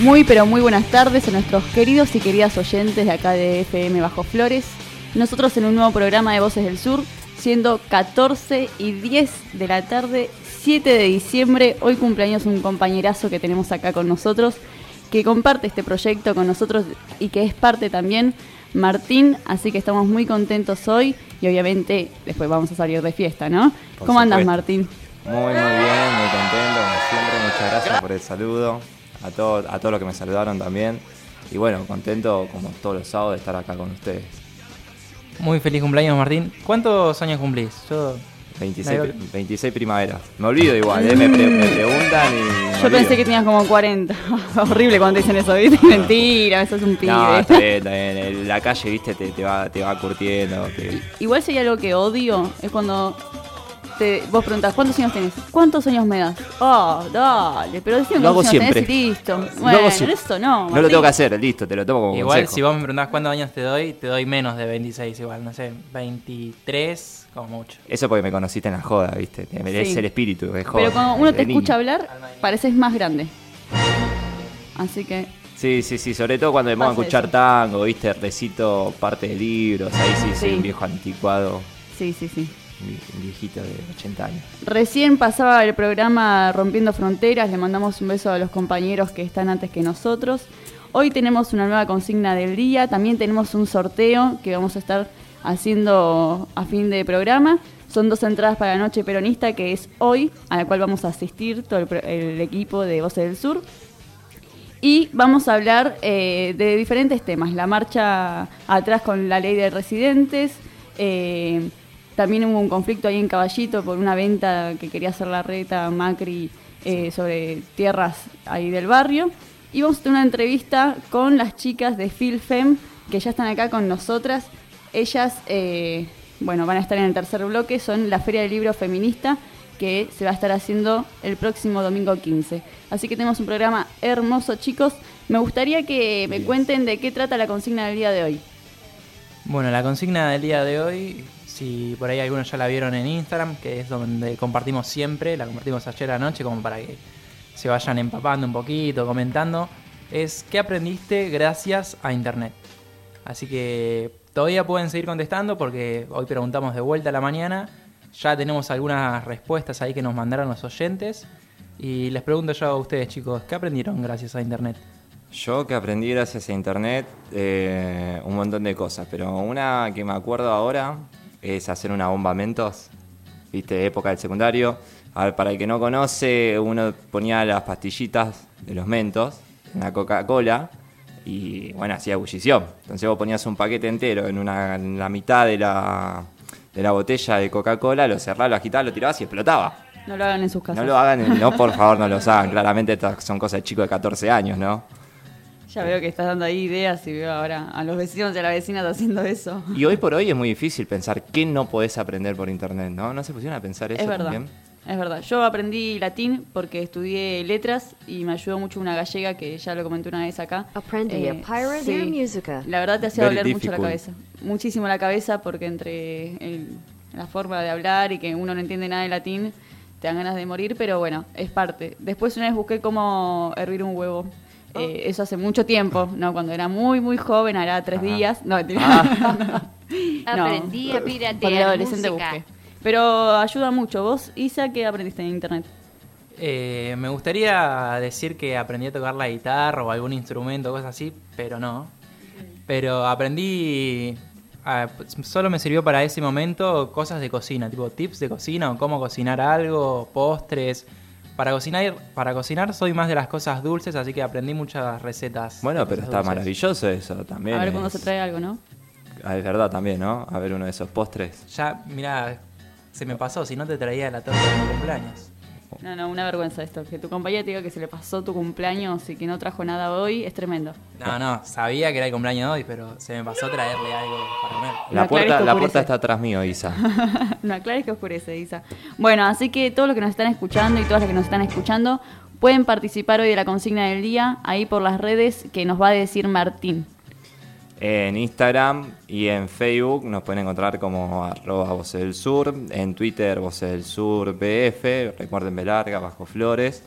Muy pero muy buenas tardes a nuestros queridos y queridas oyentes de acá de FM Bajo Flores. Nosotros en un nuevo programa de Voces del Sur, siendo 14 y 10 de la tarde, 7 de diciembre. Hoy cumpleaños un compañerazo que tenemos acá con nosotros, que comparte este proyecto con nosotros y que es parte también, Martín. Así que estamos muy contentos hoy y obviamente después vamos a salir de fiesta, ¿no? Por ¿Cómo andas. Martín? Muy, muy bien, muy contento, como siempre. Muchas gracias por el saludo. A, todo, a todos los que me saludaron también. Y bueno, contento como todos los sábados de estar acá con ustedes. Muy feliz cumpleaños, Martín. ¿Cuántos años cumplís? Yo 26, Ahí va. pri- 26 primaveras. Me olvido igual, ¿eh? me, pre- me preguntan y. me Yo pensé que tenías como 40. Horrible cuando te dicen eso, ¿viste? Mentira, eso es un pibe. No, está bien, está bien. En La calle, viste, te, te va, te va curtiendo. te- Igual si hay algo que odio, es cuando te, vos preguntás, ¿cuántos años tenés? ¿Cuántos años me das? Oh, dale, pero decime cuántos años siempre. tenés y listo. Lo Bueno, hago siempre. eso no. No lo Martín. tengo que hacer, listo, te lo tomo como igual consejo. si vos me preguntás cuántos años te doy, te doy menos de 26 igual, no sé, 23 como mucho. Eso porque me conociste en la joda, viste. Te merece Sí. el espíritu, es joda. Pero cuando uno te de niño. escucha hablar, pareces más grande. Así que, Sí, sí, sí, sobre todo cuando me pongo a Pasa escuchar eso. tango, viste, recito parte de libros, ahí sí soy Sí. un viejo anticuado, sí, sí, sí. Un vie- un viejito de 80 años. Recién pasaba el programa Rompiendo Fronteras, le mandamos un beso a los compañeros que están antes que nosotros. Hoy tenemos una nueva consigna del día, también tenemos un sorteo que vamos a estar haciendo a fin de programa. Son dos entradas para la Noche Peronista, que es hoy, a la cual vamos a asistir todo el equipo de Voces del Sur. Y vamos a hablar eh, de diferentes temas. La marcha atrás con la ley de residentes. eh, también hubo un conflicto ahí en Caballito por una venta que quería hacer la reta Macri eh, sobre tierras ahí del barrio. Y vamos a tener una entrevista con las chicas de Filfem que ya están acá con nosotras. Ellas, eh, bueno, van a estar en el tercer bloque. Son la Feria del Libro Feminista que se va a estar haciendo el próximo domingo 15. Así que tenemos un programa hermoso, chicos. Me gustaría que me cuenten de qué trata la consigna del día de hoy. Bueno, la consigna del día de hoy, si por ahí algunos ya la vieron en Instagram, que es donde compartimos siempre, la compartimos ayer anoche como para que se vayan empapando un poquito, comentando, es ¿qué aprendiste gracias a Internet? Así que todavía pueden seguir contestando porque hoy preguntamos de vuelta a la mañana, ya tenemos algunas respuestas ahí que nos mandaron los oyentes y les pregunto yo a ustedes chicos, ¿qué aprendieron gracias a Internet? Yo que aprendí gracias a internet eh, un montón de cosas, pero una que me acuerdo ahora es hacer una bomba mentos, viste, época del secundario. A ver, para el que no conoce, uno ponía las pastillitas de los mentos en la Coca-Cola y bueno, hacía ebullición. Entonces vos ponías un paquete entero en, una, en la mitad de la, de la botella de Coca-Cola, lo cerrabas, lo agitabas, lo tirabas y explotaba. No lo hagan en sus casas. No lo hagan, no, por favor, no los hagan. Claramente estas son cosas de chicos de 14 años, ¿no? Ya veo que estás dando ahí ideas y veo ahora a los vecinos y a las vecinas haciendo eso. Y hoy por hoy es muy difícil pensar qué no podés aprender por internet, ¿no? ¿No se pusieron a pensar eso Es verdad. también? Es verdad. Yo aprendí latín porque estudié letras y me ayudó mucho una gallega que ya lo comenté una vez acá. Aprendi a Eh, pirate sí. and musica. La verdad te hacía Very doler mucho la cabeza. Muchísimo la cabeza porque entre el- la forma de hablar y que uno no entiende nada de latín, te dan ganas de morir, pero bueno, es parte. Después una vez busqué cómo hervir un huevo. Eh, eso hace mucho tiempo, ¿no? Cuando era muy, muy joven, hará tres Ajá. días. No. Ah. No, Aprendí a piratear adolescente música. busqué. Pero ayuda mucho. ¿Vos, Isa, qué aprendiste en internet? Eh, me gustaría decir que aprendí a tocar la guitarra o algún instrumento, cosas así, pero no. Pero aprendí, ah, solo me sirvió para ese momento cosas de cocina, tipo tips de cocina o cómo cocinar algo, postres. Para cocinar, para cocinar soy más de las cosas dulces, así que aprendí muchas recetas. Bueno, de pero está dulces. maravilloso eso también. A ver cuándo es- se trae algo, ¿no? Ah, Es verdad también, ¿no? A ver uno de esos postres. Ya, mira, se me pasó, si no te traía la torta de mi cumpleaños. No, no, una vergüenza esto. Que tu compañera te diga que se le pasó tu cumpleaños y que no trajo nada hoy es tremendo. No, no, sabía que era el cumpleaños de hoy, pero se me pasó traerle algo para comer. La No, puerta, la puerta está atrás mío, Isa. no aclares que oscurece, Isa. Bueno, así que todos los que nos están escuchando y todas las que nos están escuchando pueden participar hoy de la consigna del día ahí por las redes que nos va a decir Martín. En Instagram y en Facebook nos pueden encontrar como arroba Voces del Sur, en Twitter Voces del Sur BF, recuerden B larga, bajo flores.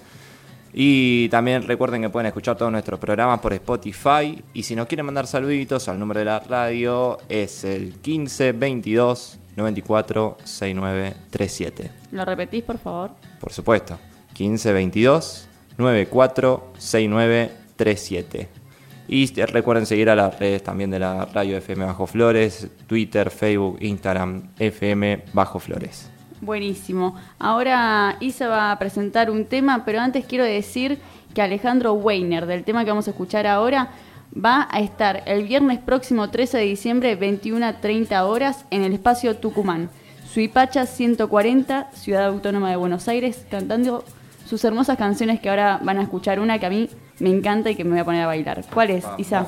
Y también recuerden que pueden escuchar todos nuestros programas por Spotify. Y si nos quieren mandar saluditos al número de la radio es el 15 22 94 69 37. ¿Lo repetís, por favor? Por supuesto. 15 22 94 69 37. Y recuerden seguir a las redes también de la radio FM Bajo Flores, Twitter, Facebook, Instagram, FM Bajo Flores. Buenísimo. Ahora Isa va a presentar un tema, pero antes quiero decir que Alejandro Weiner, del tema que vamos a escuchar ahora, va a estar el viernes próximo 13 de diciembre, 21 a 30 horas, en el espacio Tucumán. Suipacha 140, Ciudad Autónoma de Buenos Aires, cantando sus hermosas canciones que ahora van a escuchar una que a mí me encanta y que me voy a poner a bailar. ¿Cuál es, Isa?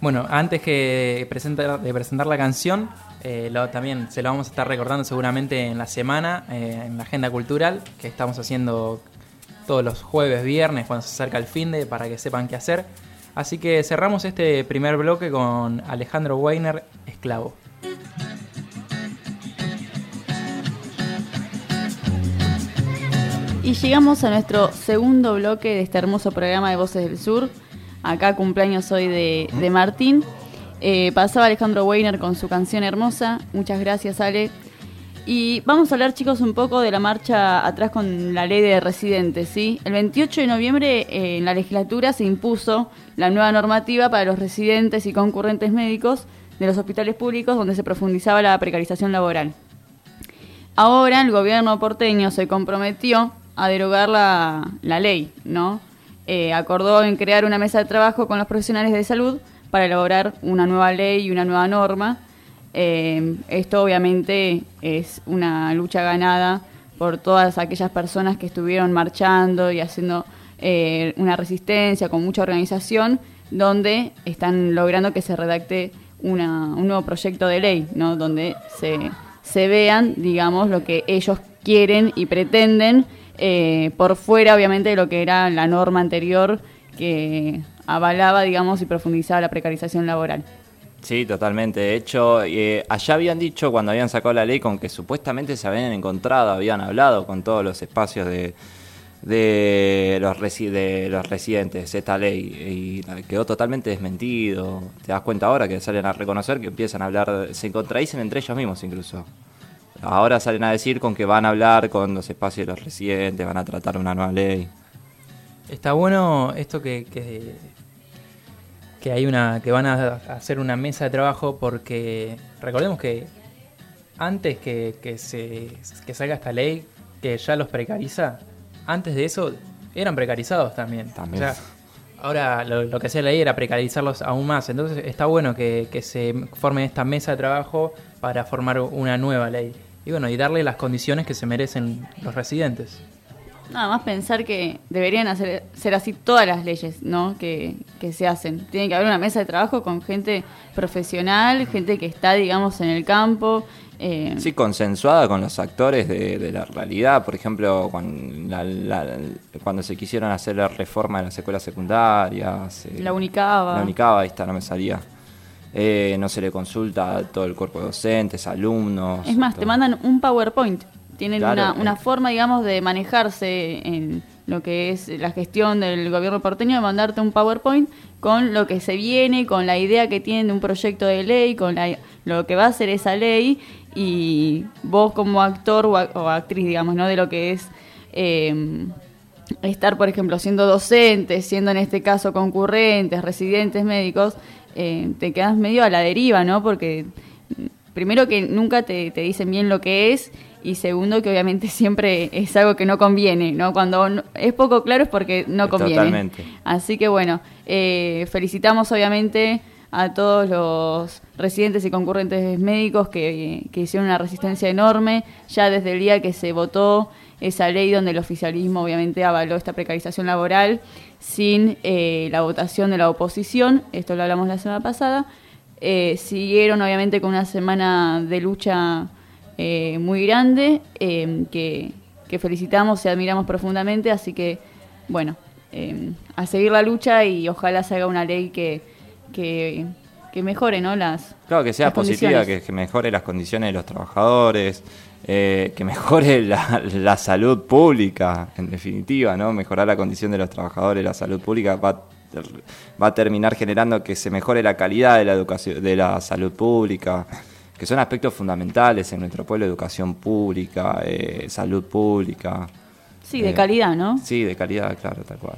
Bueno, antes que presentar, de presentar la canción, eh, también se lo vamos a estar recordando seguramente en la semana, eh, en la agenda cultural, que estamos haciendo todos los jueves, viernes, cuando se acerca el fin de, para que sepan qué hacer. Así que cerramos este primer bloque con Alejandro Weiner, Esclavo. Y llegamos a nuestro segundo bloque de este hermoso programa de Voces del Sur. Acá cumpleaños hoy de, de Martín. Eh, pasaba Alejandro Weiner con su canción hermosa. Muchas gracias, Ale. Y vamos a hablar, chicos, un poco de la marcha atrás con la ley de residentes. ¿sí? El 28 de noviembre eh, en la legislatura se impuso la nueva normativa para los residentes y concurrentes médicos de los hospitales públicos donde se profundizaba la precarización laboral. Ahora el gobierno porteño se comprometió a derogar la, ley, ¿no? Eh, acordó en crear una mesa de trabajo con los profesionales de salud para elaborar una nueva ley y una nueva norma. Eh, esto obviamente es una lucha ganada por todas aquellas personas que estuvieron marchando y haciendo eh, una resistencia con mucha organización, donde están logrando que se redacte un nuevo proyecto de ley, ¿no? donde se, se vean, digamos, lo que ellos quieren y pretenden, eh, por fuera, obviamente, de lo que era la norma anterior que avalaba, digamos, y profundizaba la precarización laboral. Sí, totalmente. De hecho, eh, allá habían dicho cuando habían sacado la ley con que supuestamente se habían encontrado, habían hablado con todos los espacios de, de, los, de los residentes esta ley y quedó totalmente desmentido. Te das cuenta ahora que salen a reconocer que empiezan a hablar, se contradicen entre ellos mismos incluso. Ahora salen a decir con que van a hablar con los espacios de los residentes, van a tratar una nueva ley. Está bueno esto que, que, hay una que van a hacer una mesa de trabajo porque recordemos que antes que, que se que salga esta ley que ya los precariza, antes de eso eran precarizados también. También. ahora lo, que hacía la ley era precarizarlos aún más. Entonces está bueno que, que se forme esta mesa de trabajo para formar una nueva ley. Y bueno, y darle las condiciones que se merecen los residentes. Nada más pensar que deberían hacer, ser así todas las leyes ¿no? que, se hacen. Tiene que haber una mesa de trabajo con gente profesional, gente que está, digamos, en el campo. Eh. Sí, consensuada con los actores de, la realidad. Por ejemplo, cuando, cuando se quisieron hacer la reforma de las escuelas secundarias. Eh, la Unicaba. La Unicaba, ahí está, no me salía. Eh, no se le consulta a todo el cuerpo de docentes, alumnos. Es más, te mandan un PowerPoint tienen una, una, forma, digamos, de manejarse en lo que es la gestión del gobierno porteño, de mandarte un PowerPoint con lo que se viene, con la idea que tienen de un proyecto de ley, con lo que va a ser esa ley, y vos como actor o, actriz, digamos, ¿no? De lo que es... Eh, estar, por ejemplo, siendo docentes, siendo en este caso concurrentes, residentes médicos, eh, te quedas medio a la deriva, ¿no? Porque primero que nunca te, te, dicen bien lo que es y segundo que obviamente siempre es algo que no conviene, ¿no? Cuando es poco claro es porque no conviene. Totalmente. Así que bueno, eh, felicitamos obviamente a todos los residentes y concurrentes médicos que, hicieron una resistencia enorme ya desde el día que se votó esa ley donde el oficialismo obviamente avaló esta precarización laboral sin eh, la votación de la oposición, esto lo hablamos la semana pasada, eh, siguieron obviamente con una semana de lucha eh, muy grande eh, que, felicitamos y admiramos profundamente, así que bueno, a seguir la lucha y ojalá se haga una ley que, que mejore, ¿no? Las, Claro, que sea las positiva, que, que mejore las condiciones de los trabajadores, eh, que mejore la, la salud pública, en definitiva, ¿no? Mejorar la condición de los trabajadores, la salud pública va, va a terminar generando que se mejore la calidad de la educación, de la salud pública, que son aspectos fundamentales en nuestro pueblo, educación pública, eh, salud pública. Sí, de Eh, calidad, ¿no? Sí, de calidad, claro, tal cual.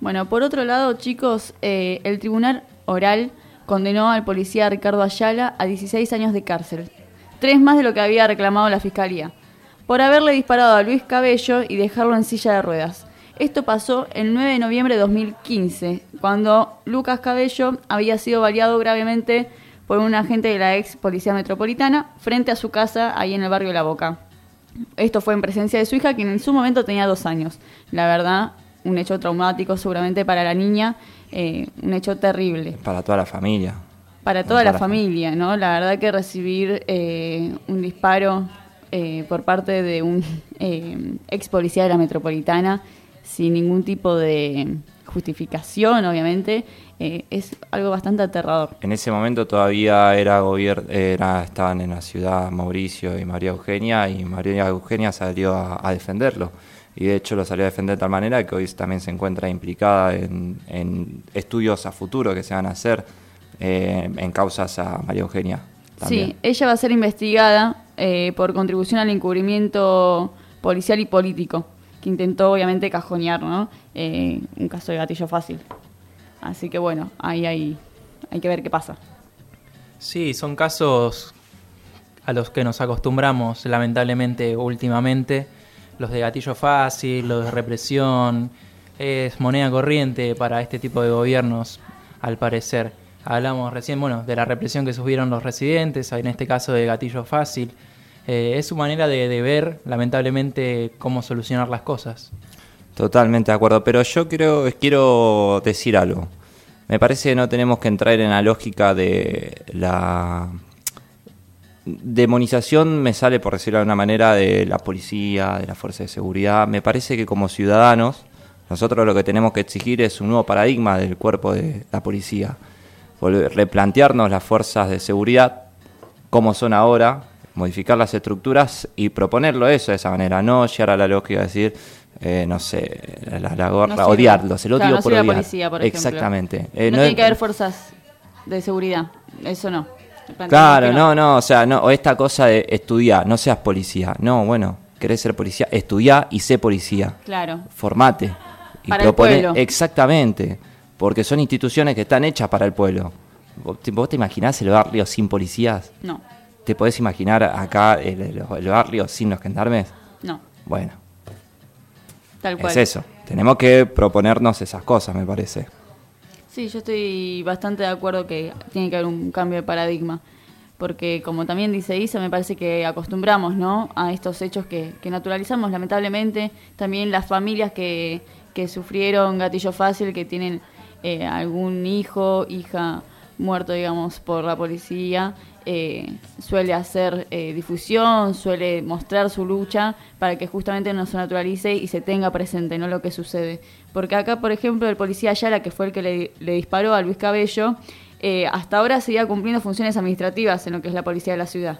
Bueno, por otro lado, chicos, el tribunal oral condenó al policía Ricardo Ayala a 16 años de cárcel, tres más de lo que había reclamado la fiscalía, por haberle disparado a Luis Cabello y dejarlo en silla de ruedas. Esto pasó el 9 de noviembre de 2015, cuando Lucas Cabello había sido baleado gravemente por un agente de la ex Policía Metropolitana frente a su casa ahí en el barrio La Boca. Esto fue en presencia de su hija, quien en su momento tenía dos años. La verdad, un hecho traumático seguramente para la niña, eh, un hecho terrible. Para toda la familia. Para toda Para la la familia, ¿no? La verdad que recibir eh, un disparo eh, por parte de un eh, ex policía de la metropolitana sin ningún tipo de justificación, obviamente, eh, es algo bastante aterrador. En ese momento todavía era gobier- era estaban en la ciudad Mauricio y María Eugenia y María Eugenia salió a, a defenderlo. Y de hecho lo salió a defender de tal manera que hoy también se encuentra implicada en, en estudios a futuro que se van a hacer eh, en causas a María Eugenia. También. Sí, ella va a ser investigada eh, por contribución al encubrimiento policial y político, que intentó obviamente cajonear, ¿no? Eh, un caso de gatillo fácil. Así que bueno, ahí hay, hay que ver qué pasa. Sí, son casos a los que nos acostumbramos lamentablemente últimamente. Los de gatillo fácil, los de represión, es moneda corriente para este tipo de gobiernos, al parecer. Hablamos recién, bueno, de la represión que sufrieron los residentes, en este caso de gatillo fácil. Eh, es su manera de, ver, lamentablemente, cómo solucionar las cosas. Totalmente de acuerdo, pero yo quiero decir algo. Me parece que no tenemos que entrar en la lógica de la demonización, me sale por decirlo de alguna manera, de la policía, de la fuerza de seguridad. Me parece que como ciudadanos, nosotros lo que tenemos que exigir es un nuevo paradigma del cuerpo de la policía. Volver- replantearnos las fuerzas de seguridad como son ahora, modificar las estructuras y proponerlo eso de esa manera, no llegar a la lógica de decir, eh, no sé, la, la gorra, No odiarlo, se lo Claro, digo no por la odiar. policía, por ejemplo. Exactamente. Eh, no, no tiene que haber fuerzas de seguridad, eso no. Claro, no, no, o sea, no, o esta cosa de estudiar, no seas policía. No, bueno, querés ser policía, estudiá y sé policía. Claro, Formate. Y Para el pueblo. Exactamente, porque son instituciones que están hechas para el pueblo. ¿Vos te, vos te imaginás el barrio sin policías? no, ¿Te podés imaginar acá el, el- el barrio sin los gendarmes? no, Bueno, tal cual. es eso. Tenemos que proponernos esas cosas, me parece. Sí, yo estoy bastante de acuerdo que tiene que haber un cambio de paradigma. Porque como también dice Isa, me parece que acostumbramos ¿no? a estos hechos que, que naturalizamos lamentablemente. También las familias que, que sufrieron gatillo fácil, que tienen eh, algún hijo, hija muerto, digamos, por la policía, eh, suele hacer eh, difusión, suele mostrar su lucha para que justamente no se naturalice y se tenga presente, no lo que sucede. Porque acá, por ejemplo, el policía Ayala, que fue el que le, disparó a Luis Cabello, eh, hasta ahora seguía cumpliendo funciones administrativas en lo que es la policía de la ciudad.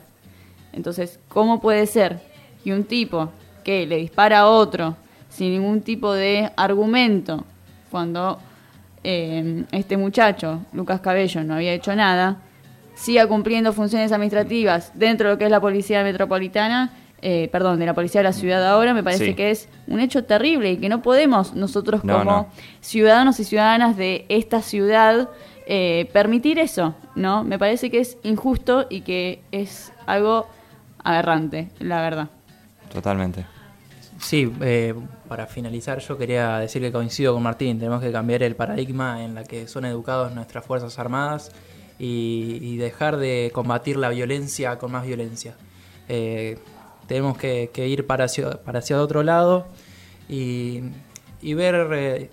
Entonces, ¿cómo puede ser que un tipo que le dispara a otro sin ningún tipo de argumento, cuando eh, este muchacho, Lucas Cabello, no había hecho nada, siga cumpliendo funciones administrativas dentro de lo que es la policía metropolitana, eh, perdón, de la policía de la ciudad ahora, me parece Sí. que es un hecho terrible y que no podemos nosotros No, como no. ciudadanos y ciudadanas de esta ciudad eh, permitir eso, ¿no? Me parece que es injusto y que es algo aberrante, la verdad. Totalmente. Sí, eh, para finalizar yo quería decir que coincido con Martín, tenemos que cambiar el paradigma en la que son educados nuestras Fuerzas Armadas y, y dejar de combatir la violencia con más violencia. Eh, tenemos que, ir para hacia, para hacia otro lado y, y ver eh,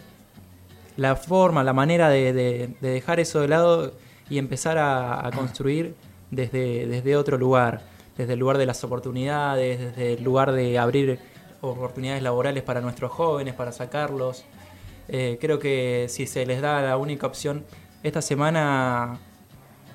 la forma, la manera de, de- de dejar eso de lado y empezar a, construir desde, desde otro lugar, desde el lugar de las oportunidades, desde el lugar de abrir oportunidades laborales para nuestros jóvenes, para sacarlos. Eh, creo que si se les da la única opción, esta semana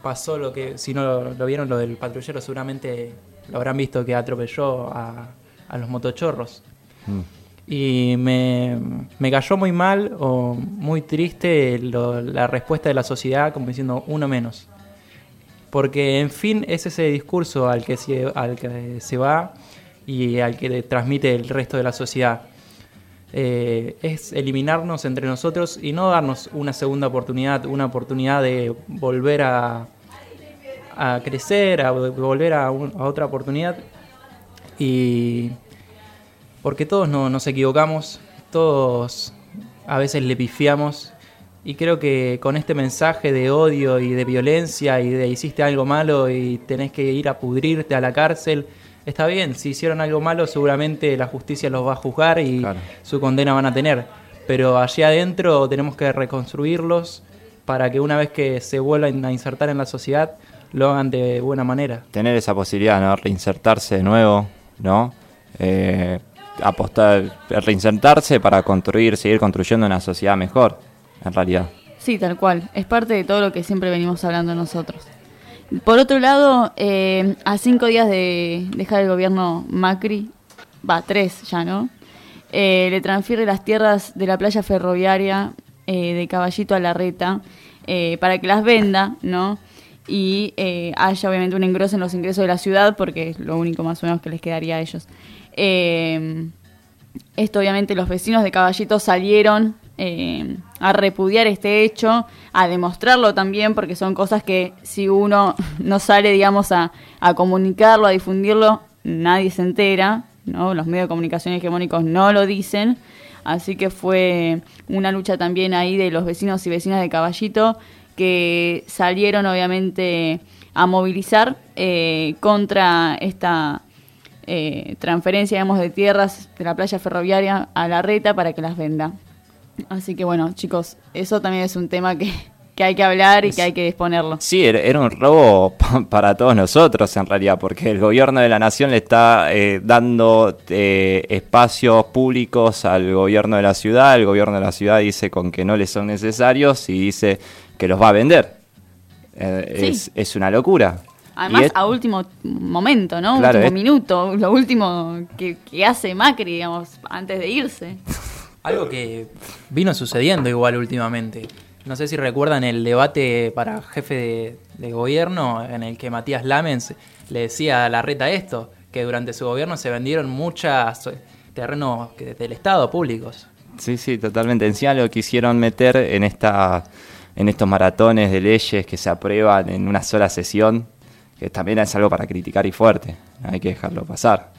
pasó lo que, si no lo vieron, lo del patrullero, seguramente lo habrán visto que atropelló a, a los motochorros. Mm. Y me, me cayó muy mal o muy triste lo- la respuesta de la sociedad como diciendo uno menos. Porque en fin es ese discurso al que se, al que se va y al que le transmite el resto de la sociedad. Eh, es eliminarnos entre nosotros y no darnos una segunda oportunidad, una oportunidad de volver a, a crecer, a volver a, un- a otra oportunidad. Y porque todos no, nos equivocamos, todos a veces le pifiamos. Y creo que con este mensaje de odio y de violencia y de hiciste algo malo y tenés que ir a pudrirte a la cárcel, está bien, si hicieron algo malo seguramente la justicia los va a juzgar y Claro. su condena van a tener. Pero allí adentro tenemos que reconstruirlos para que una vez que se vuelvan a insertar en la sociedad lo hagan de buena manera. Tener esa posibilidad, ¿no? Reinsertarse de nuevo, ¿no? Eh, apostar, reinsertarse para construir, seguir construyendo una sociedad mejor, en realidad. Sí, tal cual. Es parte de todo lo que siempre venimos hablando nosotros. Por otro lado, eh, a cinco días de dejar el gobierno Macri, va, tres ya, ¿no? Eh, le transfiere las tierras de la playa ferroviaria eh, de Caballito a la Reta eh, para que las venda, ¿no? Y eh, haya obviamente un engroso en los ingresos de la ciudad, porque es lo único más o menos que les quedaría a ellos. Eh, esto obviamente los vecinos de Caballito salieron eh, a repudiar este hecho, a demostrarlo también, porque son cosas que si uno no sale, digamos, a, a comunicarlo, a difundirlo, nadie se entera, ¿no? Los medios de comunicación hegemónicos no lo dicen, así que fue una lucha también ahí de los vecinos y vecinas de Caballito que salieron obviamente a movilizar eh, contra esta eh, transferencia, digamos, de tierras de la playa ferroviaria a la reta para que las venda. Así que bueno, chicos, eso también es un tema que, que hay que hablar y que hay que exponerlo. Sí, era, un robo pa- para todos nosotros en realidad, porque el gobierno de la nación le está eh, dando espacios públicos al gobierno de la ciudad, el gobierno de la ciudad dice con que no le son necesarios y dice que los va a vender. Eh, Sí. es, es una locura. Además, es- a último momento, ¿no? Claro, último es- minuto, lo último que, que hace Macri, digamos, antes de irse. Algo que vino sucediendo igual últimamente. No sé si recuerdan el debate para jefe de, de gobierno en el que Matías Lamens le decía a la reta esto, que durante su gobierno se vendieron muchos terrenos que- del Estado públicos. Sí, sí, totalmente. Encima lo quisieron meter en esta, en estos maratones de leyes que se aprueban en una sola sesión, que también es algo para criticar y fuerte. Hay que dejarlo pasar.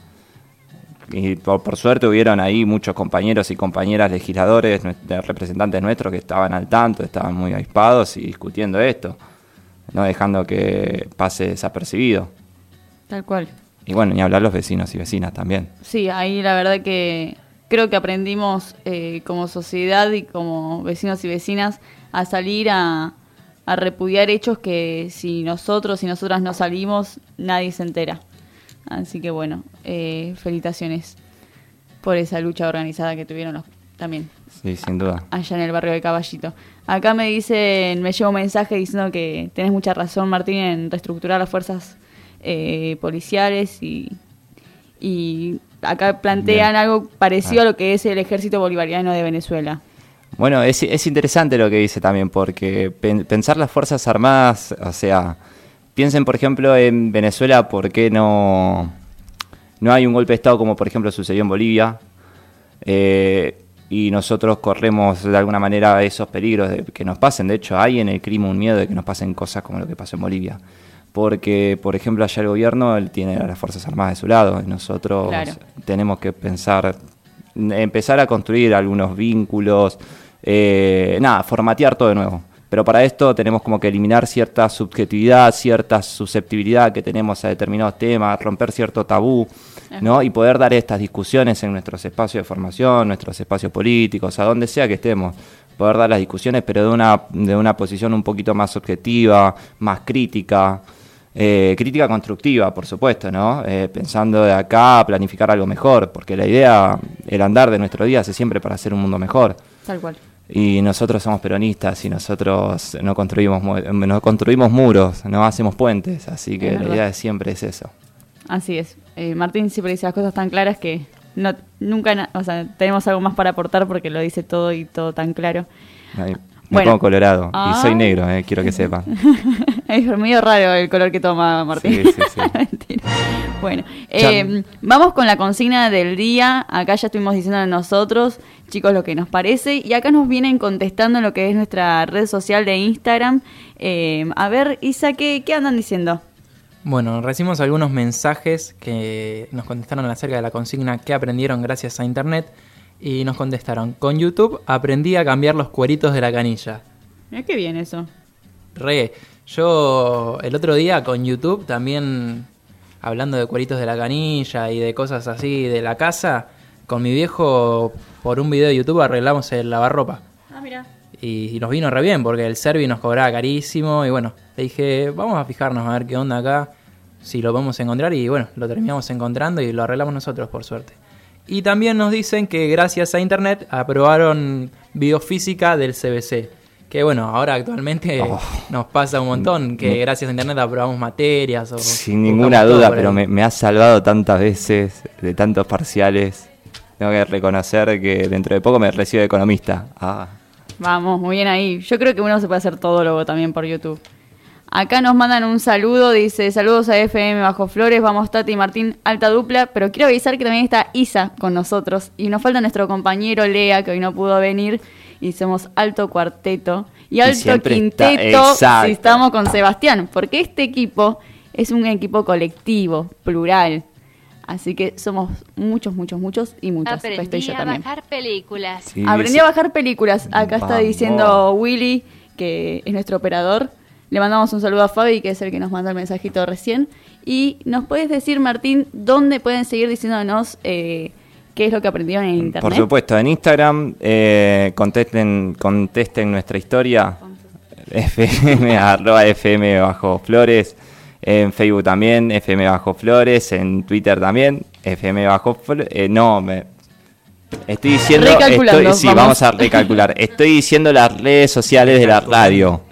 Y por, por suerte hubieron ahí muchos compañeros y compañeras legisladores, representantes nuestros que estaban al tanto, estaban muy avispados y discutiendo esto, no dejando que pase desapercibido. Tal cual. Y bueno, ni hablar los vecinos y vecinas también. Sí, ahí la verdad que creo que aprendimos eh, como sociedad y como vecinos y vecinas a salir a, a repudiar hechos que si nosotros y nosotras no salimos, nadie se entera. Así que bueno, eh, felicitaciones por esa lucha organizada que tuvieron los- también Sí, sin duda. allá en el barrio de Caballito. Acá me dicen, me llega un mensaje diciendo que tenés mucha razón, Martín, en reestructurar las fuerzas eh, policiales y, y acá plantean Bien. algo parecido Ah. a lo que es el ejército bolivariano de Venezuela. Bueno, es, es interesante lo que dice también, porque pen- pensar las Fuerzas Armadas, o sea, piensen por ejemplo en Venezuela, ¿por qué no, no hay un golpe de Estado como por ejemplo sucedió en Bolivia? Eh, y nosotros corremos de alguna manera esos peligros de que nos pasen. De hecho, hay en el crimen un miedo de que nos pasen cosas como lo que pasó en Bolivia. Porque, por ejemplo, allá el gobierno él tiene a las Fuerzas Armadas de su lado y nosotros Claro. tenemos que pensar, empezar a construir algunos vínculos, eh, nada, formatear todo de nuevo. Pero para esto tenemos como que eliminar cierta subjetividad, cierta susceptibilidad que tenemos a determinados temas, romper cierto tabú, ¿no? Y poder dar estas discusiones en nuestros espacios de formación, nuestros espacios políticos, a donde sea que estemos. Poder dar las discusiones, pero de una, de una posición un poquito más objetiva, más crítica. Eh, crítica constructiva, por supuesto, ¿no? Eh, pensando de acá a planificar algo mejor, porque la idea, el andar de nuestro día es siempre para hacer un mundo mejor. Tal cual. y nosotros somos peronistas y nosotros no construimos, no construimos muros, no hacemos puentes, así que Es la verdad. idea de siempre es eso. Así es. Eh, Martín siempre dice las cosas tan claras que no, nunca, o sea, tenemos algo más para aportar porque lo dice todo y todo tan claro. Ahí, me Bueno. pongo colorado Ah. y soy negro, eh, quiero que sepan. es medio raro el color que toma Martín. Sí, sí, sí. Mentira. Bueno, eh, vamos con la consigna del día. Acá ya estuvimos diciendo nosotros, chicos, lo que nos parece. Y acá nos vienen contestando en lo que es nuestra red social de Instagram. Eh, a ver, Isa, ¿qué, qué andan diciendo? Bueno, recibimos algunos mensajes que nos contestaron acerca de la consigna que aprendieron gracias a internet y nos contestaron, con YouTube aprendí a cambiar los cueritos de la canilla. Mira qué bien eso. Re, yo el otro día con YouTube también hablando de cueritos de la canilla y de cosas así de la casa, con mi viejo por un video de YouTube arreglamos el lavarropa. Ah, mira. Y, y nos vino re bien porque el Servi nos cobraba carísimo y bueno, le dije, vamos a fijarnos a ver qué onda acá, si lo podemos encontrar y bueno, lo terminamos encontrando y lo arreglamos nosotros por suerte. Y también nos dicen que gracias a internet aprobaron biofísica del CBC. Que bueno, ahora actualmente Oh. nos pasa un montón que gracias a internet aprobamos materias o Sin ninguna todo duda, pero me, me ha salvado tantas veces de tantos parciales. Tengo que reconocer que dentro de poco me recibo de economista. Ah, Vamos, muy bien ahí. Yo creo que uno se puede hacer todólogo también por YouTube. Acá nos mandan un saludo, dice saludos a FM Bajo Flores, vamos Tati y Martín, alta dupla, pero quiero avisar que también está Isa con nosotros y nos falta nuestro compañero Lea que hoy no pudo venir y somos alto cuarteto y alto quinteto si estamos con Sebastián, porque este equipo es un equipo colectivo, plural, así que somos muchos, muchos, muchos y muchas. Estoy Aprendí yo a también. bajar películas. sí, Aprendí sí. a bajar películas. Acá está diciendo Willy, que es nuestro operador. Le mandamos un saludo a Fabi, que es el que nos mandó el mensajito recién. Y nos puedes decir, Martín, dónde pueden seguir diciéndonos eh, qué es lo que aprendieron en internet. Por supuesto, en Instagram eh, contesten, contesten nuestra historia. FM, arroba FM bajo flores. En Facebook también, FM bajo flores. En Twitter también, FM bajo flores. no, me, estoy diciendo. Estoy- sí, vamos. vamos. a recalcular. Estoy diciendo las redes sociales de la radio.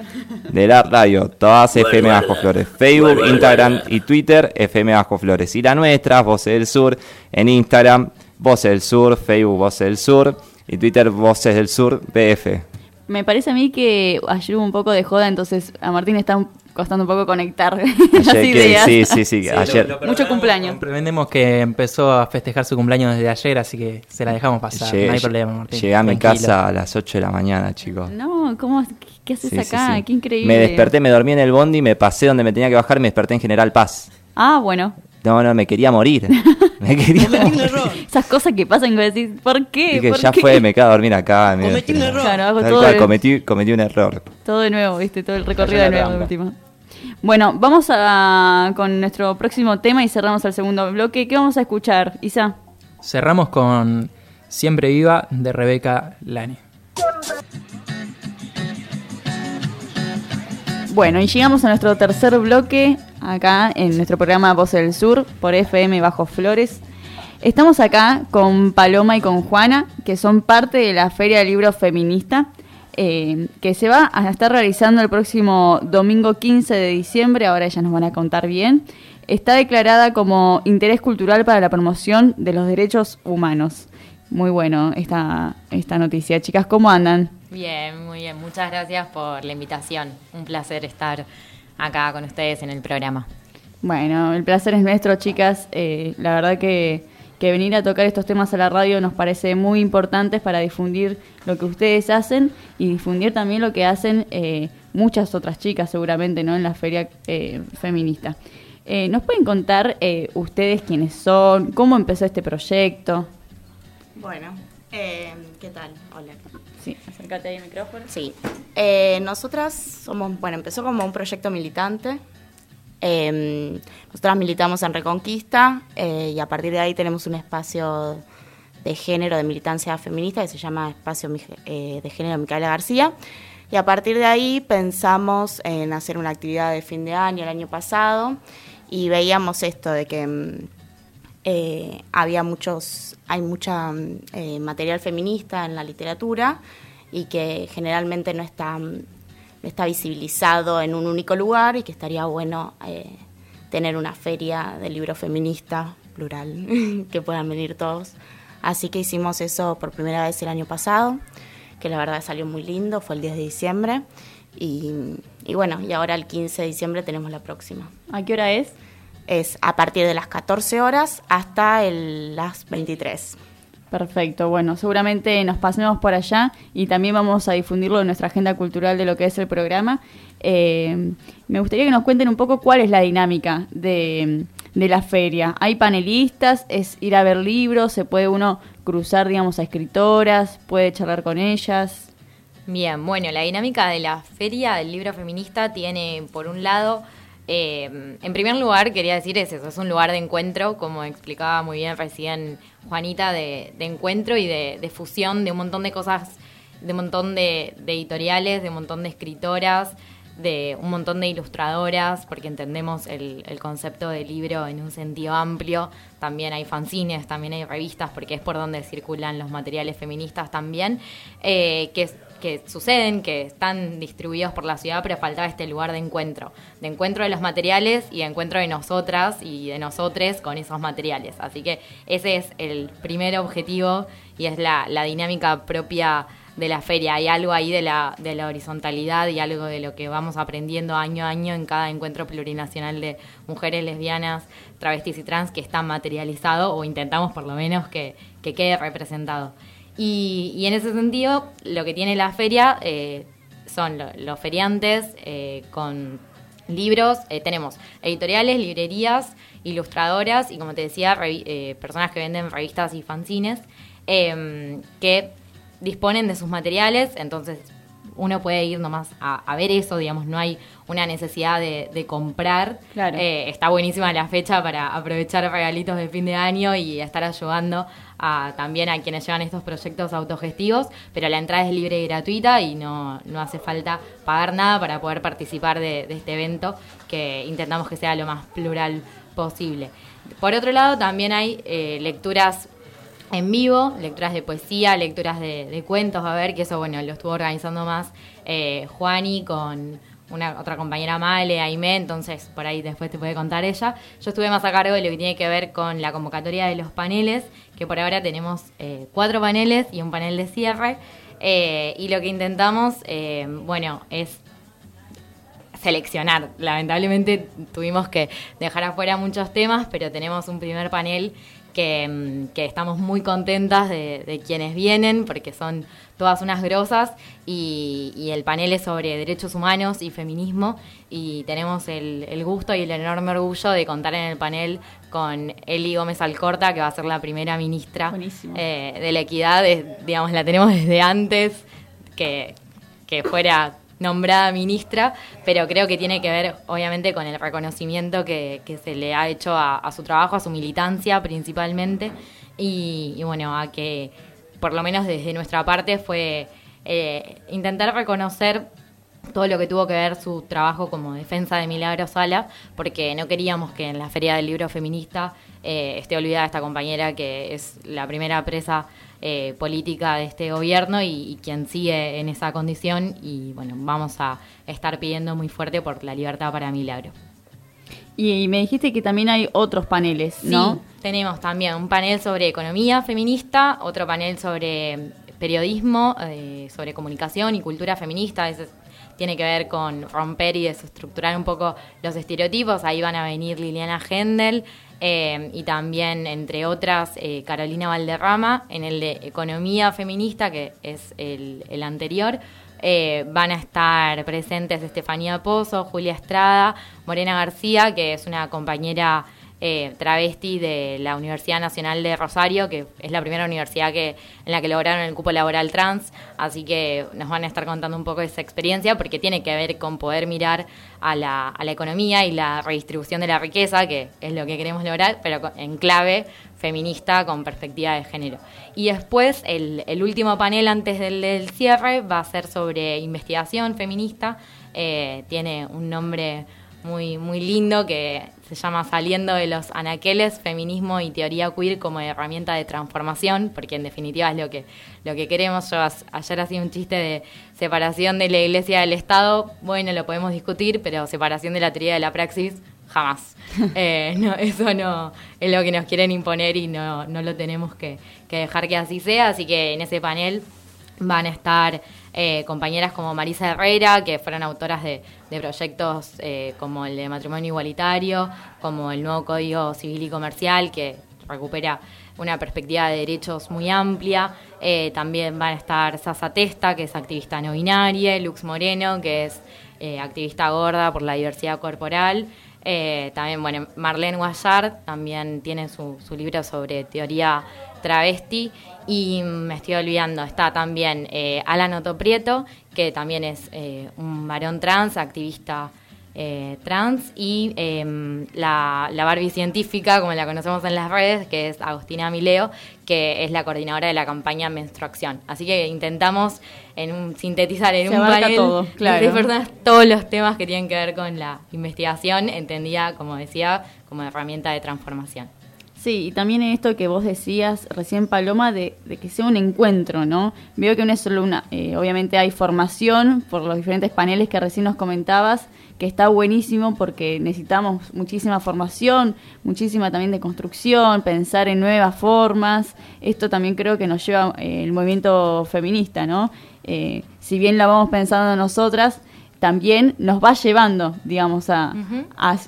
De la radio, todas FM Bajo Flores. Facebook, Instagram y Twitter, FM Bajo Flores. Y la nuestra, Voces del Sur, en Instagram, Voces del Sur, Facebook, Voces del Sur y Twitter, Voces del Sur, BF. Me parece a mí que ayer hubo un poco de joda, entonces a Martín está un- costando un poco conectar las que- ideas. sí, sí, sí, ayer. Mucho cumpleaños. Comprendemos que empezó a festejar su cumpleaños desde ayer, así que se la dejamos pasar. Llegué- no hay problema, Martín. Llegué a mi Tranquilo. casa a las 8 de la mañana, chicos. No, ¿cómo? ¿Qué, qué haces Sí, acá? sí. Qué increíble. Me desperté, me dormí en el bondi, me pasé donde me tenía que bajar y me desperté en General Paz. Ah, bueno. No, no, me quería morir. Me quería morir. Esas cosas que pasan que decís, ¿por qué? Dije, ¿Por ya qué? fue, me quedo a dormir acá. Cometí un error. Claro, hago Tal todo cual, cometí, cometí un error. Todo de nuevo, ¿viste? Todo el recorrido de nuevo. Bueno, vamos a, con nuestro próximo tema y cerramos el segundo bloque. ¿Qué vamos a escuchar, Isa? Cerramos con Siempre Viva de Rebeca Lani. Bueno, y llegamos a nuestro tercer bloque acá en nuestro programa Voz del Sur por FM Bajo Flores. Estamos acá con Paloma y con Juana, que son parte de la Feria del Libro Feminista, eh, que se va a estar realizando el próximo domingo 15 de diciembre, ahora ellas nos van a contar bien. Está declarada como interés cultural para la promoción de los derechos humanos. Muy bueno esta, esta noticia. Chicas, ¿cómo andan? Bien, muy bien. Muchas gracias por la invitación. Un placer estar acá con ustedes en el programa. Bueno, el placer es nuestro, chicas. Eh, la verdad que, que venir a tocar estos temas a la radio nos parece muy importante para difundir lo que ustedes hacen y difundir también lo que hacen eh, muchas otras chicas seguramente no en la feria eh, feminista. Eh, ¿Nos pueden contar eh, ustedes quiénes son? ¿Cómo empezó este proyecto? Bueno, eh, ¿qué tal? Hola. Sí, acércate ahí al micrófono. Sí. Eh, nosotras somos, bueno, empezó como un proyecto militante. Eh, nosotras militamos en Reconquista eh, y a partir de ahí tenemos un espacio de género de militancia feminista que se llama Espacio eh, de Género Micaela García. Y a partir de ahí pensamos en hacer una actividad de fin de año el año pasado y veíamos esto de que mm, eh, había muchos, hay mucha mm, eh, material feminista en la literatura y que generalmente no está, está visibilizado en un único lugar y que estaría bueno eh, tener una feria de libro feminista plural, que puedan venir todos. Así que hicimos eso por primera vez el año pasado, que la verdad salió muy lindo, fue el 10 de diciembre. Y, y bueno, y ahora el 15 de diciembre tenemos la próxima. ¿A qué hora es? Es a partir de las 14 horas hasta el- las 23. Perfecto, bueno, seguramente nos pasemos por allá y también vamos a difundirlo en nuestra agenda cultural de lo que es el programa. Eh, me gustaría que nos cuenten un poco cuál es la dinámica de, de la feria. ¿Hay panelistas? ¿Es ir a ver libros? ¿Se puede uno cruzar, digamos, a escritoras? ¿Puede charlar con ellas? Bien, bueno, la dinámica de la feria del libro feminista tiene, por un lado, eh, en primer lugar, quería decir es eso, es un lugar de encuentro, como explicaba muy bien recién Juanita, de, encuentro y de, fusión de un montón de cosas, de un montón de, editoriales, de un montón de escritoras, de un montón de ilustradoras, porque entendemos el, concepto de libro en un sentido amplio. También hay fanzines, también hay revistas, porque es por donde circulan los materiales feministas también, eh, que suceden, que están distribuidos por la ciudad, pero faltaba este lugar de encuentro, de encuentro de los materiales y de encuentro de nosotras y de nosotres con esos materiales. Así que ese es el primer objetivo y es la, dinámica propia de la feria. Hay algo ahí de la, horizontalidad y algo de lo que vamos aprendiendo año a año en cada encuentro plurinacional de mujeres lesbianas, travestis y trans que está materializado o intentamos por lo menos que quede representado. Y, y en ese sentido, lo que tiene la feria eh, son lo- los feriantes eh, con libros. eh, tenemos editoriales, librerías, ilustradoras y, como te decía, eh, personas que venden revistas y fanzines eh, que disponen de sus materiales. Entonces, uno puede ir nomás a, a ver eso, digamos, no hay una necesidad de, de comprar. Claro. Eh, está buenísima la fecha para aprovechar regalitos de fin de año y estar ayudando a, también a quienes llevan estos proyectos autogestivos, pero la entrada es libre y gratuita y no, no hace falta pagar nada para poder participar de, de este evento que intentamos que sea lo más plural posible. Por otro lado, también hay eh, lecturas en vivo, lecturas de poesía, lecturas de, de cuentos, a ver, que eso, bueno, lo estuvo organizando más eh, Juani con una otra compañera Male, Aime, entonces por ahí después te puede contar ella. Yo estuve más a cargo de lo que tiene que ver con la convocatoria de los paneles, que por ahora tenemos eh, cuatro paneles y un panel de cierre, eh, y lo que intentamos, eh, bueno, es seleccionar. Lamentablemente tuvimos que dejar afuera muchos temas, pero tenemos un primer panel que, mm, que estamos muy contentas de, de quienes vienen, porque son todas unas grosas, y, y el panel es sobre derechos humanos y feminismo, y tenemos el, el gusto y el enorme orgullo de contar en el panel con Eli Gómez Alcorta, que va a ser la primera ministra eh, de la equidad, es- digamos, la tenemos desde antes que, que fuera nombrada ministra, pero creo que tiene que ver, obviamente, con el reconocimiento que, que se le ha hecho a, a su trabajo, a su militancia principalmente, y, y bueno, a que, por lo menos desde nuestra parte, fue eh, intentar reconocer todo lo que tuvo que ver su trabajo como defensa de Milagro Sala, porque no queríamos que en la Feria del Libro Feminista eh, esté olvidada esta compañera que es la primera presa eh, política de este gobierno y, y quien sigue en esa condición y bueno, vamos a estar pidiendo muy fuerte por la libertad para Milagro. Y me dijiste que también hay otros paneles, ¿no? Sí, tenemos también un panel sobre economía feminista, otro panel sobre periodismo, eh, sobre comunicación y cultura feminista. Ese tiene que ver con romper y desestructurar un poco los estereotipos. Ahí van a venir Liliana Gendel eh, y también, entre otras, eh, Carolina Valderrama en el de economía feminista, que es el, anterior. Van a estar presentes Estefanía Pozo, Julia Estrada, Morena García, que es una compañera eh, travesti de la Universidad Nacional de Rosario, que es la primera universidad que, en la que lograron el cupo laboral trans, así que nos van a estar contando un poco de esa experiencia, porque tiene que ver con poder mirar a la, a la economía y la redistribución de la riqueza, que es lo que queremos lograr, pero en clave feminista con perspectiva de género. Y después el, último panel antes del, del cierre va a ser sobre investigación feminista, eh, tiene un nombre muy, muy lindo que se llama Saliendo de los Anaqueles, Feminismo y Teoría Queer como herramienta de transformación, porque en definitiva es lo que, lo que queremos. Yo ayer hacía un chiste de separación de la iglesia del Estado, bueno, lo podemos discutir, pero separación de la teoría de la praxis, jamás. Eh, no, eso no es lo que nos quieren imponer y no, no lo tenemos que, que dejar que así sea, así que en ese panel van a estar eh, compañeras como Marisa Herrera, que fueron autoras de, proyectos eh, como el de matrimonio igualitario, como el nuevo Código Civil y Comercial, que recupera una perspectiva de derechos muy amplia. Eh, también van a estar Sasa Testa, que es activista no binaria, Lux Moreno, que es activista gorda por la diversidad corporal. también, bueno, Marlene Guayar también tiene su, su libro sobre teoría travesti y me estoy olvidando, está también eh, Alan Otoprieto, que también es eh, un varón trans, activista eh, trans, y em, la, la, Barbie científica, como la conocemos en las redes, que es Agustina Mileo, que es la coordinadora de la campaña Menstruación. Así que intentamos en un, sintetizar en un panel todo, claro. todos los temas que tienen que ver con la investigación, entendida, como decía, como herramienta de transformación. Sí, y también en esto que vos decías recién, Paloma, de, que sea un encuentro, ¿no? Veo que no es solo una, eh, obviamente hay formación por los diferentes paneles que recién nos comentabas, que está buenísimo porque necesitamos muchísima formación, muchísima también de construcción, pensar en nuevas formas. Esto también creo que nos lleva eh, el movimiento feminista, ¿no? Eh, si bien la vamos pensando nosotras, también nos va llevando, digamos, a, a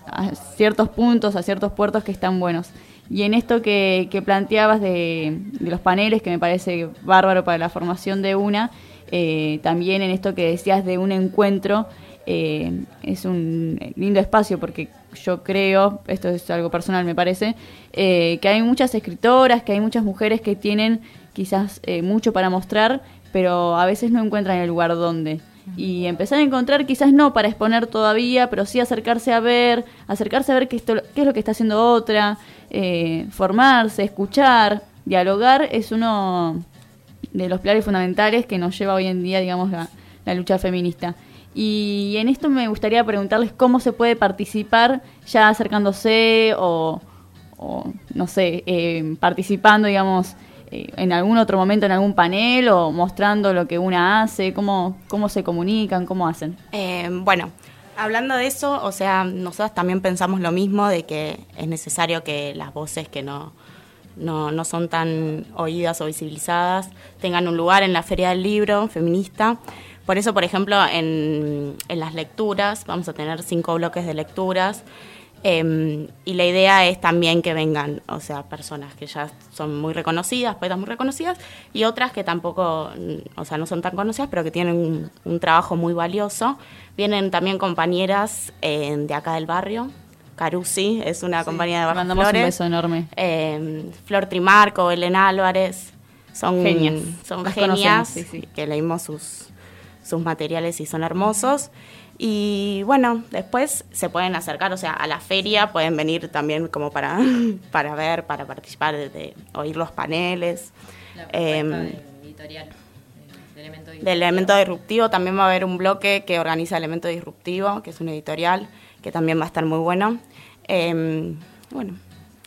ciertos puntos, a ciertos puertos que están buenos. Y en esto que, planteabas de, los paneles, que me parece bárbaro para la formación de una, eh, también en esto que decías de un encuentro, eh, es un lindo espacio porque yo creo, esto es algo personal me parece, eh, que hay muchas escritoras, que hay muchas mujeres que tienen quizás mucho para mostrar, pero a veces no encuentran el lugar donde. Y empezar a encontrar, quizás no para exponer todavía, pero sí acercarse a ver, acercarse a ver qué, esto, qué es lo que está haciendo otra, eh, formarse, escuchar, dialogar, es uno de los pilares fundamentales que nos lleva hoy en día, digamos, la, lucha feminista. Y en esto me gustaría preguntarles cómo se puede participar ya acercándose o, no sé, eh, participando, digamos, eh, en algún otro momento en algún panel o mostrando lo que una hace, cómo, cómo se comunican, cómo hacen. bueno, Hablando de eso, o sea, nosotros también pensamos lo mismo, de que es necesario que las voces que no, no, son tan oídas o visibilizadas tengan un lugar en la Feria del Libro feminista. Por eso, por ejemplo, en, en las lecturas, vamos a tener cinco bloques de lecturas. Em, y la idea es también que vengan, o sea, personas que ya son muy reconocidas, poetas muy reconocidas, y otras que tampoco, o sea, no son tan conocidas, pero que tienen un, un trabajo muy valioso Vienen también compañeras eh, de acá del barrio. Carusi es una compañía de Bajo Mandamos un beso enorme. Eh, Flor Trimarco, Elena Álvarez. Son genias. Son genias que leímos sus, sus materiales y son hermosos. Y bueno, después se pueden acercar, o sea, a la feria pueden venir también como para, para ver, para participar, de, oír los paneles. La eh, editorial del elemento disruptivo. También va a haber un bloque que organiza Elemento Disruptivo, que es una editorial, que también va a estar muy bueno. Em, bueno.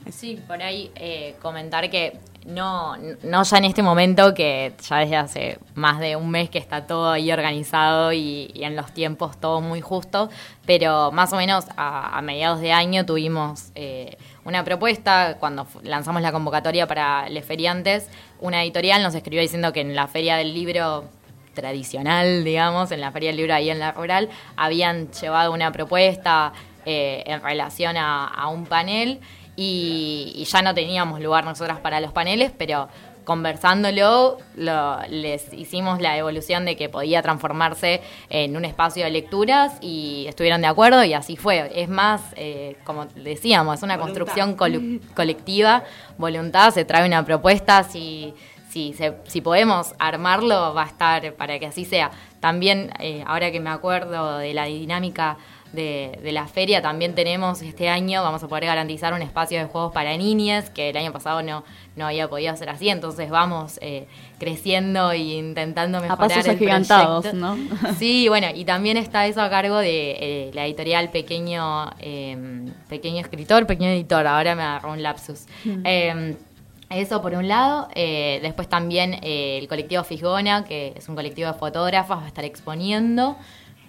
Sí, por ahí eh, comentar que no, no ya en este momento, que ya desde hace más de un mes que está todo ahí organizado y, en los tiempos todo muy justo, pero más o menos a, mediados de año tuvimos eh, una propuesta, cuando lanzamos la convocatoria para Les Feriantes, una editorial nos escribió diciendo que en la feria del libro tradicional, digamos, en la Feria del Libro ahí en la Rural, habían llevado una propuesta eh, en relación a, un panel y, ya no teníamos lugar nosotras para los paneles, pero conversándolo les hicimos la evolución de que podía transformarse en un espacio de lecturas y estuvieron de acuerdo y así fue. Es más, eh, como decíamos, es una construcción colectiva, voluntad, se trae una propuesta, si si, si podemos armarlo, va a estar para que así sea. También, eh, ahora que me acuerdo de la dinámica de, de la feria también tenemos este año, vamos a poder garantizar un espacio de juegos para niñas, que el año pasado no, no había podido ser así, entonces vamos eh, creciendo e intentando mejorar A pasos el agigantados, proyecto. ¿no? Sí, bueno, y también está eso a cargo de eh, la editorial Pequeño, eh, Pequeño Escritor, Pequeño Editor, ahora me agarró un lapsus. Eh, eso por un lado, eh, después también eh, el colectivo Fisgona, que es un colectivo de fotógrafos, va a estar exponiendo.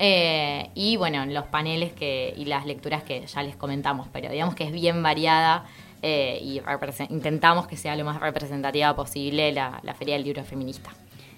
Eh, y bueno, los paneles que, y las lecturas que ya les comentamos, pero digamos que es bien variada eh, y intentamos que sea lo más representativa posible la, la Feria del Libro Feminista.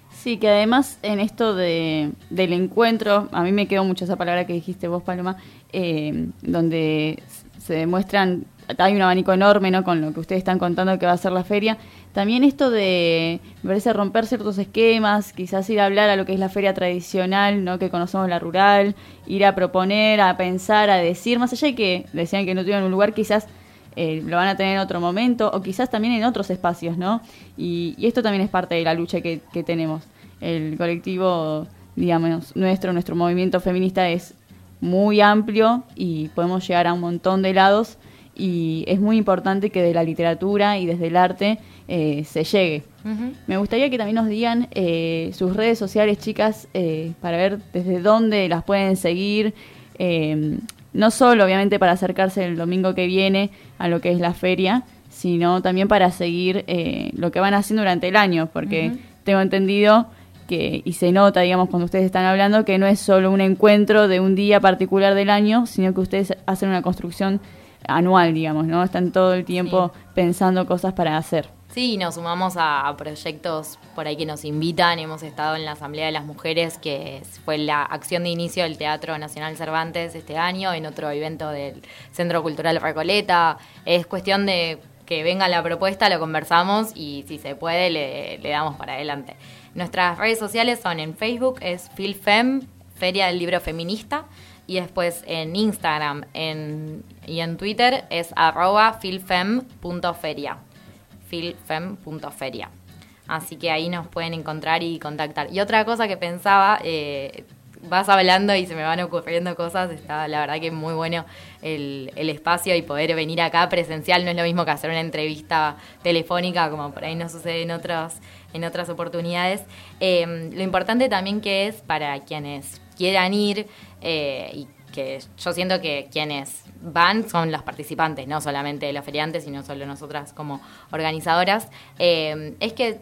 Sí, que además en esto de, del encuentro, a mí me quedó mucho esa palabra que dijiste vos, Paloma, eh, donde se demuestran, hay un abanico enorme ¿no? con lo que ustedes están contando que va a ser la feria. También esto de, me parece, romper ciertos esquemas, quizás ir a hablar a lo que es la feria tradicional, ¿no? que conocemos la rural, ir a proponer, a pensar, a decir, más allá de que decían que no tuvieron un lugar, quizás eh, lo van a tener en otro momento o quizás también en otros espacios, ¿no? Y, y esto también es parte de la lucha que, que tenemos. El colectivo, digamos, nuestro, nuestro movimiento feminista es muy amplio y podemos llegar a un montón de lados y es muy importante que de la literatura y desde el arte eh, se llegue. Me gustaría que también nos digan eh, sus redes sociales, chicas, eh, para ver desde dónde las pueden seguir. eh, no solo, obviamente, para acercarse el domingo que viene a lo que es la feria, sino también para seguir eh, lo que van haciendo durante el año, porque tengo entendido que, y se nota, digamos, cuando ustedes están hablando, que no es solo un encuentro de un día particular del año, sino que ustedes hacen una construcción anual, digamos, ¿no? Están todo el tiempo pensando cosas para hacer. Sí, nos sumamos a, a proyectos por ahí que nos invitan. Hemos estado en la Asamblea de las Mujeres, que fue la acción de inicio del Teatro Nacional Cervantes este año, en otro evento del Centro Cultural Recoleta. Es cuestión de que venga la propuesta, lo conversamos y si se puede le, le damos para adelante. Nuestras redes sociales son en Facebook, es FilFem, Feria del Libro Feminista, y después en Instagram en- y en Twitter es arroba filfem.feria filfem.feria. Así que ahí nos pueden encontrar y contactar. Y otra cosa que pensaba, eh, vas hablando y se me van ocurriendo cosas, está la verdad que muy bueno el, el espacio y poder venir acá presencial no es lo mismo que hacer una entrevista telefónica como por ahí no sucede en otras, en otras oportunidades. Eh, lo importante también que es para quienes quieran ir eh, y que yo siento que quienes van son los participantes, no solamente los feriantes, sino solo nosotras como organizadoras, eh, es que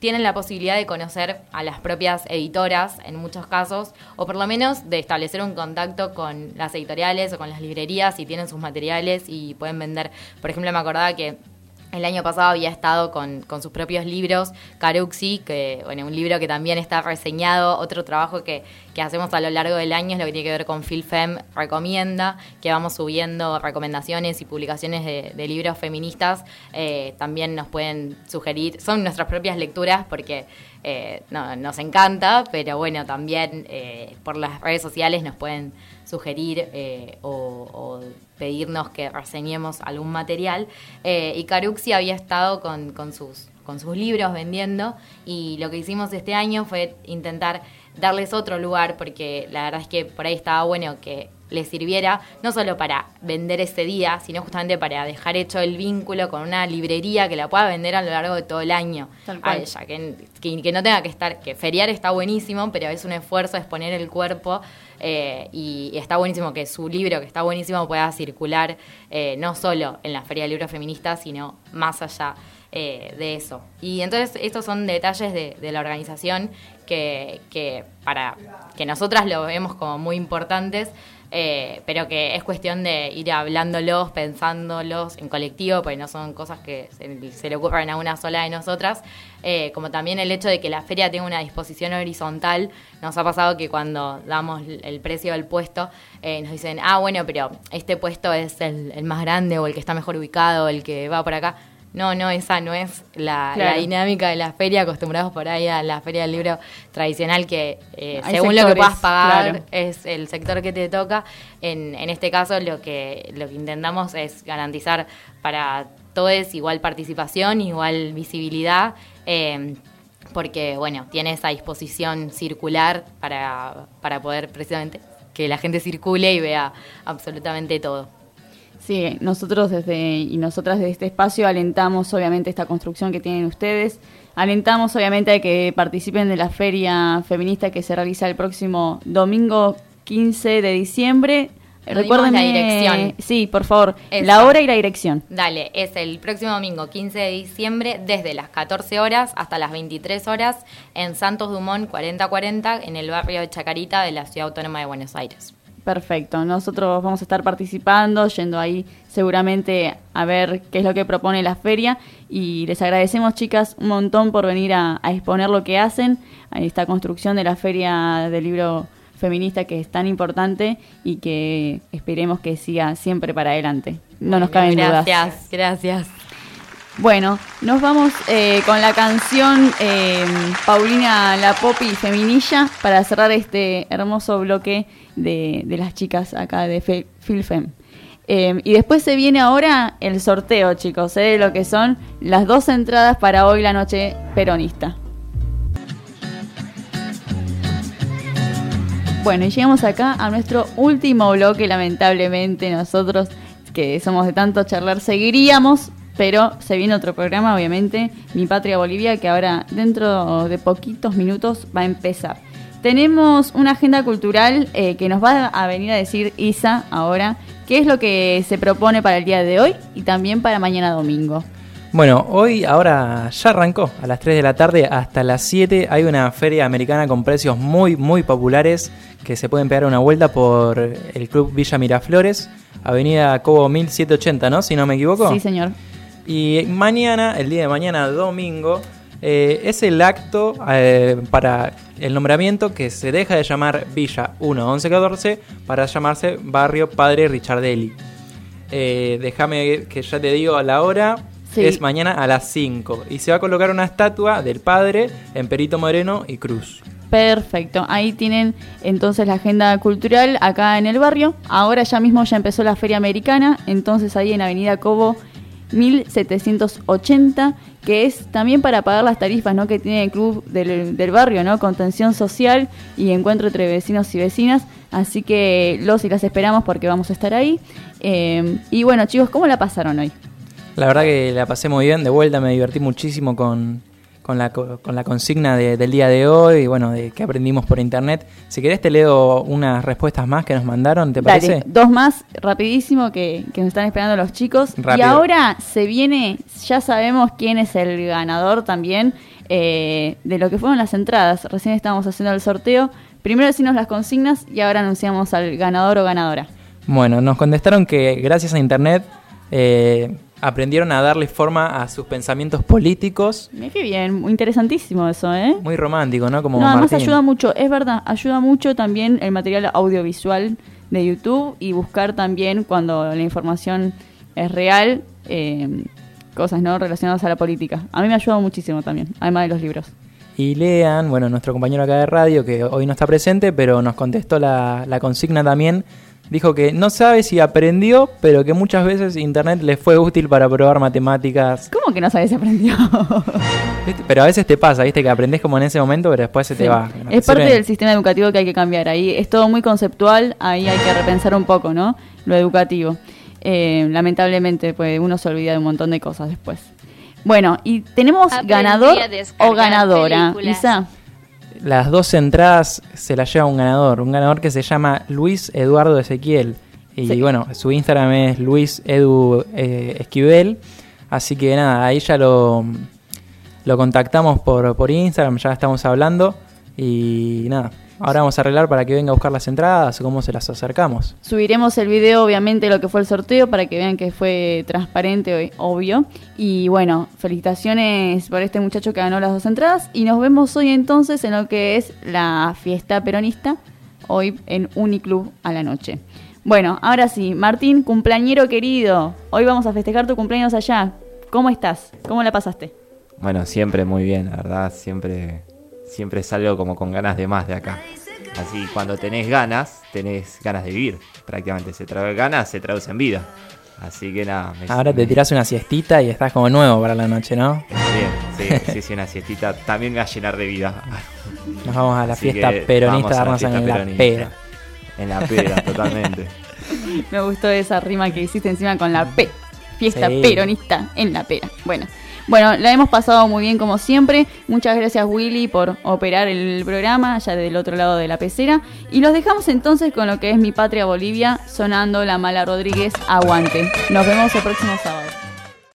tienen la posibilidad de conocer a las propias editoras en muchos casos, o por lo menos de establecer un contacto con las editoriales o con las librerías si tienen sus materiales y pueden vender. Por ejemplo, me acordaba que el año pasado había estado con, sus propios libros, Caruxi, que bueno, un libro que también está reseñado, otro trabajo que, que hacemos a lo largo del año es lo que tiene que ver con Filfem Recomienda, que vamos subiendo recomendaciones y publicaciones de, libros feministas, eh, también nos pueden sugerir, son nuestras propias lecturas porque eh, no, nos encanta, pero bueno, también eh, por las redes sociales nos pueden sugerir o pedirnos que reseñemos algún material. Eh, y Caruxi había estado con, con sus, con sus libros vendiendo y lo que hicimos este año fue intentar darles otro lugar porque la verdad es que por ahí estaba bueno que les sirviera no solo para vender ese día, sino justamente para dejar hecho el vínculo con una librería que la pueda vender a lo largo de todo el año Tal a ella, que, que- que no tenga que estar, que feriar está buenísimo, pero es un esfuerzo exponer el cuerpo eh, y, y está buenísimo que su libro, que está buenísimo, pueda circular eh, no solo en la Feria del Libro Feminista, sino más allá eh, de eso. Y entonces estos son detalles de, de la organización que, que para que nosotras lo vemos como muy importantes, eh, pero que es cuestión de ir hablándolos, pensándolos en colectivo, porque no son cosas que se, le ocurran a una sola de nosotras, eh, como también el hecho de que la feria tenga una disposición horizontal, nos ha pasado que cuando damos el precio del puesto, eh, nos dicen, ah, bueno, pero este puesto es el, el más grande o el que está mejor ubicado, el que va por acá. No, no, esa no es la, Claro. la dinámica de la feria, acostumbrados por ahí a la feria del libro tradicional que eh, según lo que puedas pagar claro. es el sector que te toca. En, en este caso lo que, lo que intentamos es garantizar para todos igual participación, igual visibilidad, eh, porque bueno, tiene esa disposición circular para, para poder precisamente que la gente circule y vea absolutamente todo. Sí, nosotros desde y nosotras desde este espacio alentamos obviamente esta construcción que tienen ustedes. Alentamos obviamente a que participen de la feria feminista que se realiza el próximo domingo 15 de diciembre. Dimos la dirección. Sí, por favor, Eso. la hora y la dirección. Dale, es el próximo domingo 15 de diciembre desde las 14 horas hasta las 23 horas en Santos Dumont 4040 en el barrio de Chacarita de la Ciudad Autónoma de Buenos Aires. Perfecto, nosotros vamos a estar participando, yendo ahí seguramente a ver qué es lo que propone la feria y les agradecemos chicas un montón por venir a, a exponer lo que hacen, a esta construcción de la feria del libro feminista que es tan importante y que esperemos que siga siempre para adelante. No nos caben dudas. Gracias, gracias. Bueno, nos vamos eh, con la canción eh, Paulina La Popi Feminilla para cerrar este hermoso bloque de, las chicas acá de Fe- Filfem. Eh, y después se viene ahora el sorteo, chicos, ¿eh? de lo que son las dos entradas para hoy la noche peronista. Bueno, y llegamos acá a nuestro último bloque, lamentablemente nosotros que somos de tanto charlar seguiríamos, pero se viene otro programa, obviamente, Mi Patria Bolivia, que ahora dentro de poquitos minutos va a empezar. Tenemos una agenda cultural eh, que nos va a venir a decir Isa ahora, qué es lo que se propone para el día de hoy y también para mañana domingo. Bueno, hoy ahora ya arrancó, a las 3 de la tarde hasta las 7 hay una feria americana con precios muy muy populares que se pueden pegar una vuelta por el Club Villa Miraflores, Avenida Cobo 1780, ¿no? Si no me equivoco. Sí, señor. Y mañana, el día de mañana, domingo, eh, es el acto eh, para el nombramiento que se deja de llamar Villa 1 11 14 para llamarse Barrio Padre Richardelli. Eh, Déjame que ya te digo la hora. Sí. Es mañana a las 5 y se va a colocar una estatua del padre en Perito Moreno y Cruz. Perfecto, ahí tienen entonces la agenda cultural acá en el barrio. Ahora ya mismo ya empezó la feria americana, entonces ahí en Avenida Cobo 1780, que es también para pagar las tarifas ¿no? que tiene el club del, del barrio, ¿no? contención social y encuentro entre vecinos y vecinas. Así que los y las esperamos porque vamos a estar ahí. Eh, y bueno chicos, ¿cómo la pasaron hoy? La verdad que la pasé muy bien, de vuelta me divertí muchísimo con, con, la, co- con la consigna de- del día de hoy y bueno, de que aprendimos por internet. Si querés te leo unas respuestas más que nos mandaron, ¿te parece? Dale, dos más rapidísimo que, que nos están esperando los chicos. Y Rápido. ahora se viene, ya sabemos quién es el ganador también eh, de lo que fueron las entradas. Recién estábamos haciendo el sorteo. Primero decimos las consignas y ahora anunciamos al ganador o ganadora. Bueno, nos contestaron que gracias a internet eh, aprendieron a darle forma a sus pensamientos políticos. Mira qué bien, interesantísimo eso, ¿eh? Muy romántico, ¿no? Como no, además Martín. ayuda mucho, es verdad, ayuda mucho también el material audiovisual de YouTube y buscar también cuando la información es real, eh, cosas no relacionadas a la política. A mí me ha ayudado muchísimo también, además de los libros. Y Lean, bueno, nuestro compañero acá de radio, que hoy no está presente, pero nos contestó la, la consigna también. Dijo que no sabe si aprendió, pero que muchas veces internet le fue útil para probar matemáticas. ¿Cómo que no sabes si aprendió? Pero a veces te pasa, ¿viste? Que aprendes como en ese momento, pero después se Sí. te va. No te Es parte sirve. del sistema educativo que hay que cambiar. Ahí es todo muy conceptual, ahí hay que repensar un poco, ¿no? Lo educativo. Eh, lamentablemente, pues uno se olvida de un montón de cosas después. Bueno, y tenemos Aprendí ganador o ganadora. películas. Isa. Las dos entradas se las lleva un ganador, un ganador que se llama Luis Eduardo Ezequiel. Y Sí. bueno, su Instagram es Luis Edu eh, Esquivel. Así que nada, ahí ya lo, lo contactamos por, por Instagram, ya estamos hablando. Y nada, ahora vamos a arreglar para que venga a buscar las entradas cómo se las acercamos. Subiremos el video, obviamente, de lo que fue el sorteo para que vean que fue transparente, obvio. Y bueno, felicitaciones por este muchacho que ganó las dos entradas. Y nos vemos hoy entonces en lo que es la fiesta peronista, hoy en Uniclub a la noche. Bueno, ahora sí, Martín, cumpleañero querido, hoy vamos a festejar tu cumpleaños allá. ¿Cómo estás? ¿Cómo la pasaste? Bueno, siempre muy bien, la verdad, siempre, siempre salgo como con ganas de más de acá. Así, cuando tenés ganas, tenés ganas de vivir, prácticamente. Se traduce ganas, se traduce en vida. Así que nada. me- Ahora te tirás una siestita y estás como nuevo para la noche, ¿no? Bien, sí, sí, sí, una siestita también me va a llenar de vida. Nos vamos a la Así fiesta peronista a vamos a la darnos fiesta en la peronista. pera. En la pera, totalmente. Me gustó esa rima que hiciste encima con la P. Fiesta Sí. peronista en la pera. Bueno. Bueno, la hemos pasado muy bien como siempre. Muchas gracias Willy por operar el programa allá del otro lado de la pecera. Y los dejamos entonces con lo que es mi patria Bolivia, sonando la mala Rodríguez Aguante. Nos vemos el próximo sábado.